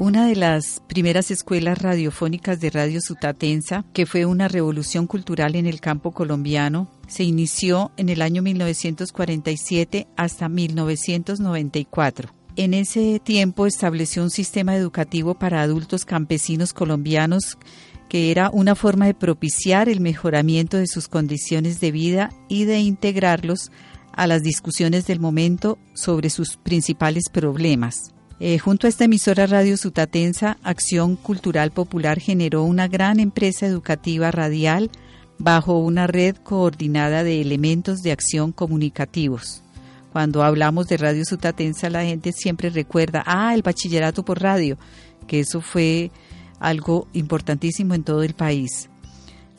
Una de las primeras escuelas radiofónicas de Radio Sutatensa, que fue una revolución cultural en el campo colombiano, se inició en el año 1947 hasta 1994. En ese tiempo estableció un sistema educativo para adultos campesinos colombianos que era una forma de propiciar el mejoramiento de sus condiciones de vida y de integrarlos a las discusiones del momento sobre sus principales problemas. Eh, junto a esta emisora Radio Sutatensa, Acción Cultural Popular generó una gran empresa educativa radial bajo una red coordinada de elementos de acción comunicativos. Cuando hablamos de Radio Sutatensa, la gente siempre recuerda, ah, el bachillerato por radio, que eso fue algo importantísimo en todo el país.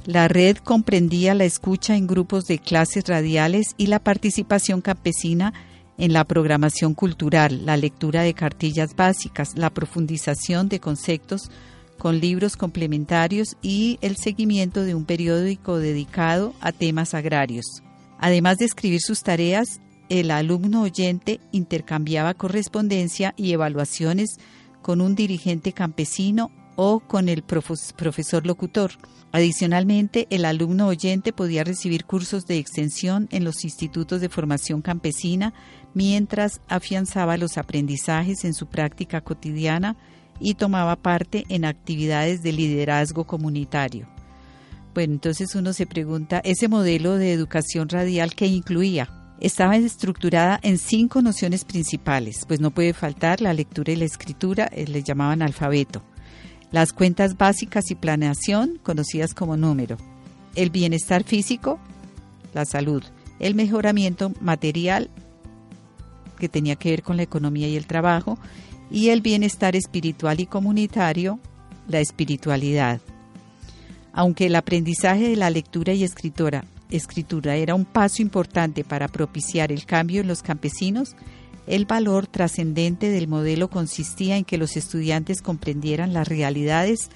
La red comprendía la escucha en grupos de clases radiales y la participación campesina en la programación cultural, la lectura de cartillas básicas, la profundización de conceptos con libros complementarios y el seguimiento de un periódico dedicado a temas agrarios. Además de escribir sus tareas, el alumno oyente intercambiaba correspondencia y evaluaciones con un dirigente campesino o con el profesor locutor. Adicionalmente, el alumno oyente podía recibir cursos de extensión en los institutos de formación campesina mientras afianzaba los aprendizajes en su práctica cotidiana y tomaba parte en actividades de liderazgo comunitario. Bueno, entonces uno se pregunta, ¿ese modelo de educación radial qué incluía? Estaba estructurada en cinco nociones principales, pues no puede faltar la lectura y la escritura, eh, le llamaban alfabeto, las cuentas básicas y planeación, conocidas como número, el bienestar físico, la salud, el mejoramiento material que tenía que ver con la economía y el trabajo, y el bienestar espiritual y comunitario, la espiritualidad. Aunque el aprendizaje de la lectura y escritura, escritura era un paso importante para propiciar el cambio en los campesinos, el valor trascendente del modelo consistía en que los estudiantes comprendieran las realidades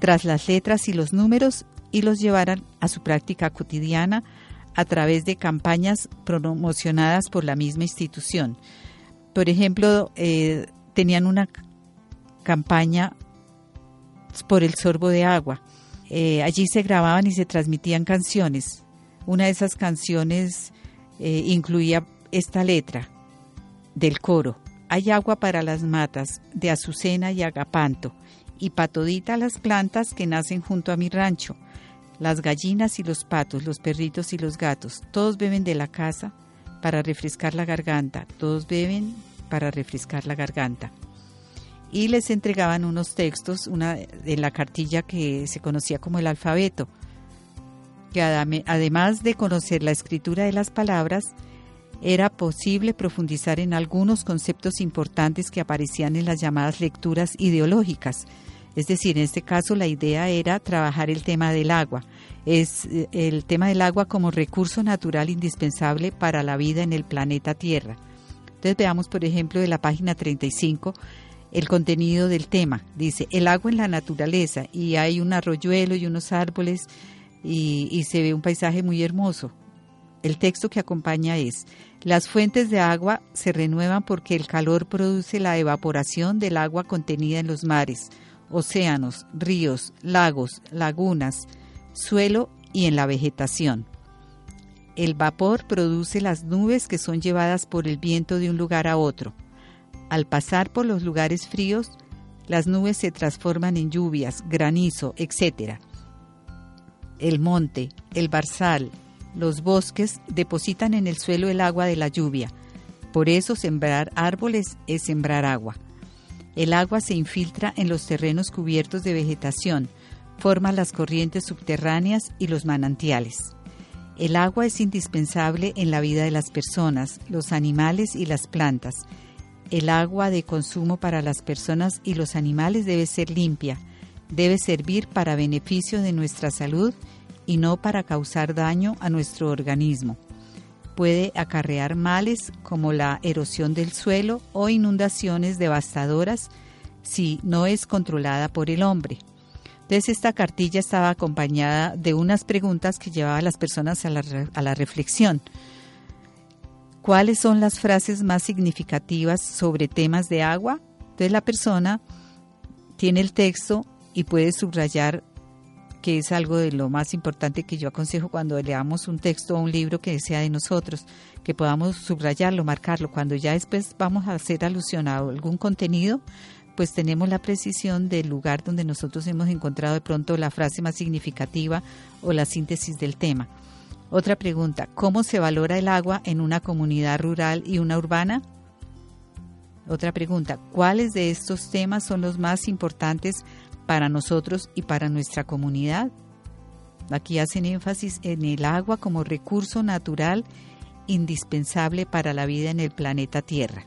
tras las letras y los números y los llevaran a su práctica cotidiana a través de campañas promocionadas por la misma institución. Por ejemplo, eh, tenían una campaña por el sorbo de agua. Eh, allí se grababan y se transmitían canciones. Una de esas canciones eh, incluía esta letra del coro. Hay agua para las matas de azucena y agapanto, y patodita las plantas que nacen junto a mi rancho las gallinas y los patos, los perritos y los gatos, todos beben de la casa para refrescar la garganta, todos beben para refrescar la garganta. Y les entregaban unos textos, una de la cartilla que se conocía como el alfabeto, que además de conocer la escritura de las palabras, era posible profundizar en algunos conceptos importantes que aparecían en las llamadas lecturas ideológicas, es decir, en este caso la idea era trabajar el tema del agua. Es eh, el tema del agua como recurso natural indispensable para la vida en el planeta Tierra. Entonces veamos, por ejemplo, de la página 35 el contenido del tema. Dice, el agua en la naturaleza y hay un arroyuelo y unos árboles y, y se ve un paisaje muy hermoso. El texto que acompaña es, las fuentes de agua se renuevan porque el calor produce la evaporación del agua contenida en los mares océanos, ríos, lagos, lagunas, suelo y en la vegetación. El vapor produce las nubes que son llevadas por el viento de un lugar a otro. Al pasar por los lugares fríos, las nubes se transforman en lluvias, granizo, etc. El monte, el barzal, los bosques depositan en el suelo el agua de la lluvia. Por eso sembrar árboles es sembrar agua. El agua se infiltra en los terrenos cubiertos de vegetación, forma las corrientes subterráneas y los manantiales. El agua es indispensable en la vida de las personas, los animales y las plantas. El agua de consumo para las personas y los animales debe ser limpia, debe servir para beneficio de nuestra salud no para causar daño a nuestro organismo. Puede acarrear males como la erosión del suelo o inundaciones devastadoras si no es controlada por el hombre. Entonces esta cartilla estaba acompañada de unas preguntas que llevaba a las personas a la, a la reflexión. ¿Cuáles son las frases más significativas sobre temas de agua? Entonces la persona tiene el texto y puede subrayar que es algo de lo más importante que yo aconsejo cuando leamos un texto o un libro que sea de nosotros, que podamos subrayarlo, marcarlo. Cuando ya después vamos a hacer alusión a algún contenido, pues tenemos la precisión del lugar donde nosotros hemos encontrado de pronto la frase más significativa o la síntesis del tema. Otra pregunta, ¿cómo se valora el agua en una comunidad rural y una urbana? Otra pregunta, ¿cuáles de estos temas son los más importantes para nosotros y para nuestra comunidad? Aquí hacen énfasis en el agua como recurso natural indispensable para la vida en el planeta Tierra.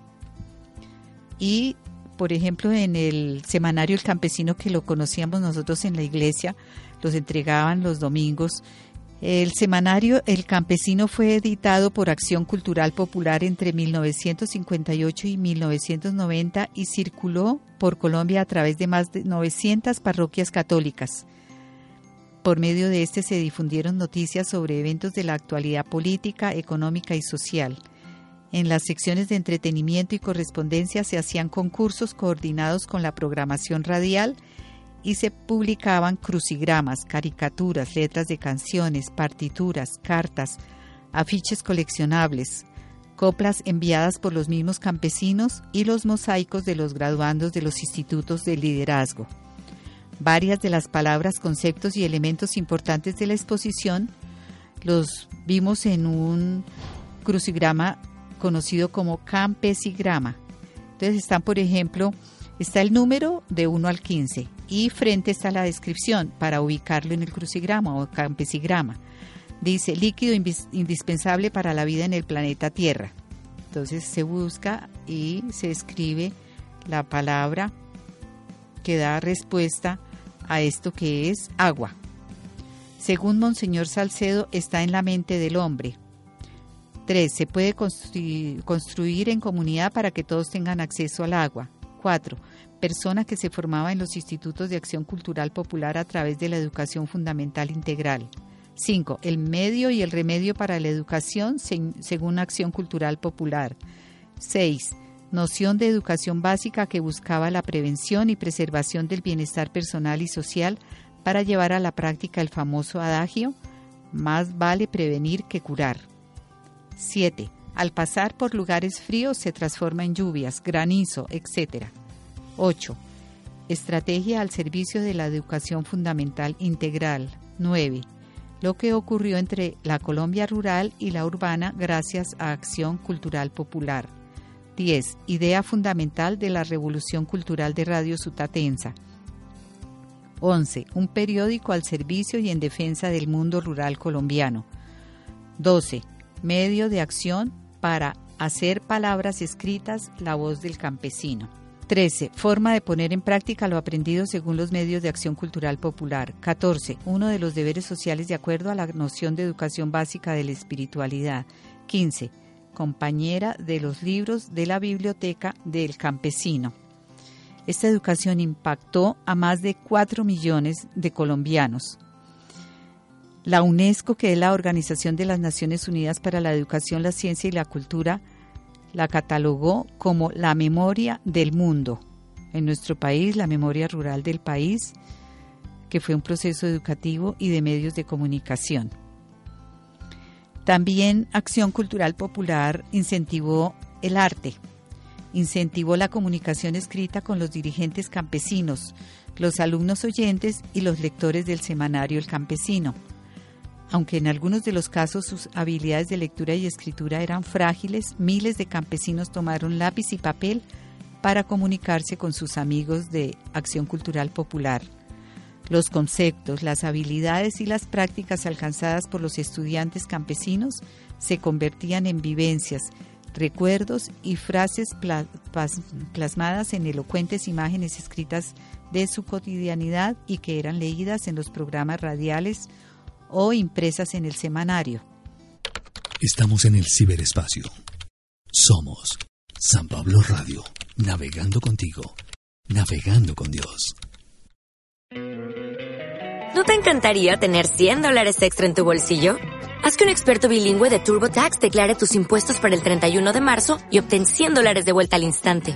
Y por ejemplo, en el semanario El Campesino que lo conocíamos nosotros en la iglesia, los entregaban los domingos. El semanario El Campesino fue editado por Acción Cultural Popular entre 1958 y 1990 y circuló por Colombia a través de más de 900 parroquias católicas. Por medio de este se difundieron noticias sobre eventos de la actualidad política, económica y social. En las secciones de entretenimiento y correspondencia se hacían concursos coordinados con la programación radial y se publicaban crucigramas, caricaturas, letras de canciones, partituras, cartas, afiches coleccionables, coplas enviadas por los mismos campesinos y los mosaicos de los graduandos de los institutos de liderazgo. Varias de las palabras, conceptos y elementos importantes de la exposición los vimos en un crucigrama conocido como campesigrama. Entonces están, por ejemplo, está el número de 1 al 15 y frente está la descripción para ubicarlo en el crucigrama o campesigrama. Dice líquido indispensable para la vida en el planeta Tierra. Entonces se busca y se escribe la palabra que da respuesta a esto que es agua. Según Monseñor Salcedo, está en la mente del hombre, 3. Se puede construir, en comunidad para que todos tengan acceso al agua. 4. Persona que se formaba en los institutos de acción cultural popular a través de la educación fundamental integral. 5. El medio y el remedio para la educación según acción cultural popular. 6. Noción de educación básica que buscaba la prevención y preservación del bienestar personal y social para llevar a la práctica el famoso adagio, más vale prevenir que curar. 7. Al pasar por lugares fríos se transforma en lluvias, granizo, etc. 8. Estrategia al servicio de la educación fundamental integral. 9. Lo que ocurrió entre la Colombia rural y la urbana gracias a Acción Cultural Popular. 10. Idea fundamental de la Revolución Cultural de Radio Sutatensa. 11. Un periódico al servicio y en defensa del mundo rural colombiano. 12 medio de acción para hacer palabras escritas la voz del campesino. 13. Forma de poner en práctica lo aprendido según los medios de acción cultural popular. 14. Uno de los deberes sociales de acuerdo a la noción de educación básica de la espiritualidad. 15. Compañera de los libros de la biblioteca del campesino. Esta educación impactó a más de 4 millones de colombianos. La UNESCO, que es la Organización de las Naciones Unidas para la Educación, la Ciencia y la Cultura, la catalogó como la memoria del mundo. En nuestro país, la memoria rural del país, que fue un proceso educativo y de medios de comunicación. También Acción Cultural Popular incentivó el arte. incentivó la comunicación escrita con los dirigentes campesinos, los alumnos oyentes y los lectores del semanario El Campesino. Aunque en algunos de los casos sus habilidades de lectura y escritura eran frágiles, miles de campesinos tomaron lápiz y papel para comunicarse con sus amigos de Acción Cultural Popular. Los conceptos, las habilidades y las prácticas alcanzadas por los estudiantes campesinos se convertían en vivencias, recuerdos y frases plasmadas en elocuentes imágenes escritas de su cotidianidad y que eran leídas en los programas radiales o impresas en el semanario. Estamos en el ciberespacio. Somos San Pablo Radio, navegando contigo, navegando con Dios. ¿No te encantaría tener 100 dólares extra en tu bolsillo? Haz que un experto bilingüe de TurboTax declare tus impuestos para el 31 de marzo y obtén 100 dólares de vuelta al instante.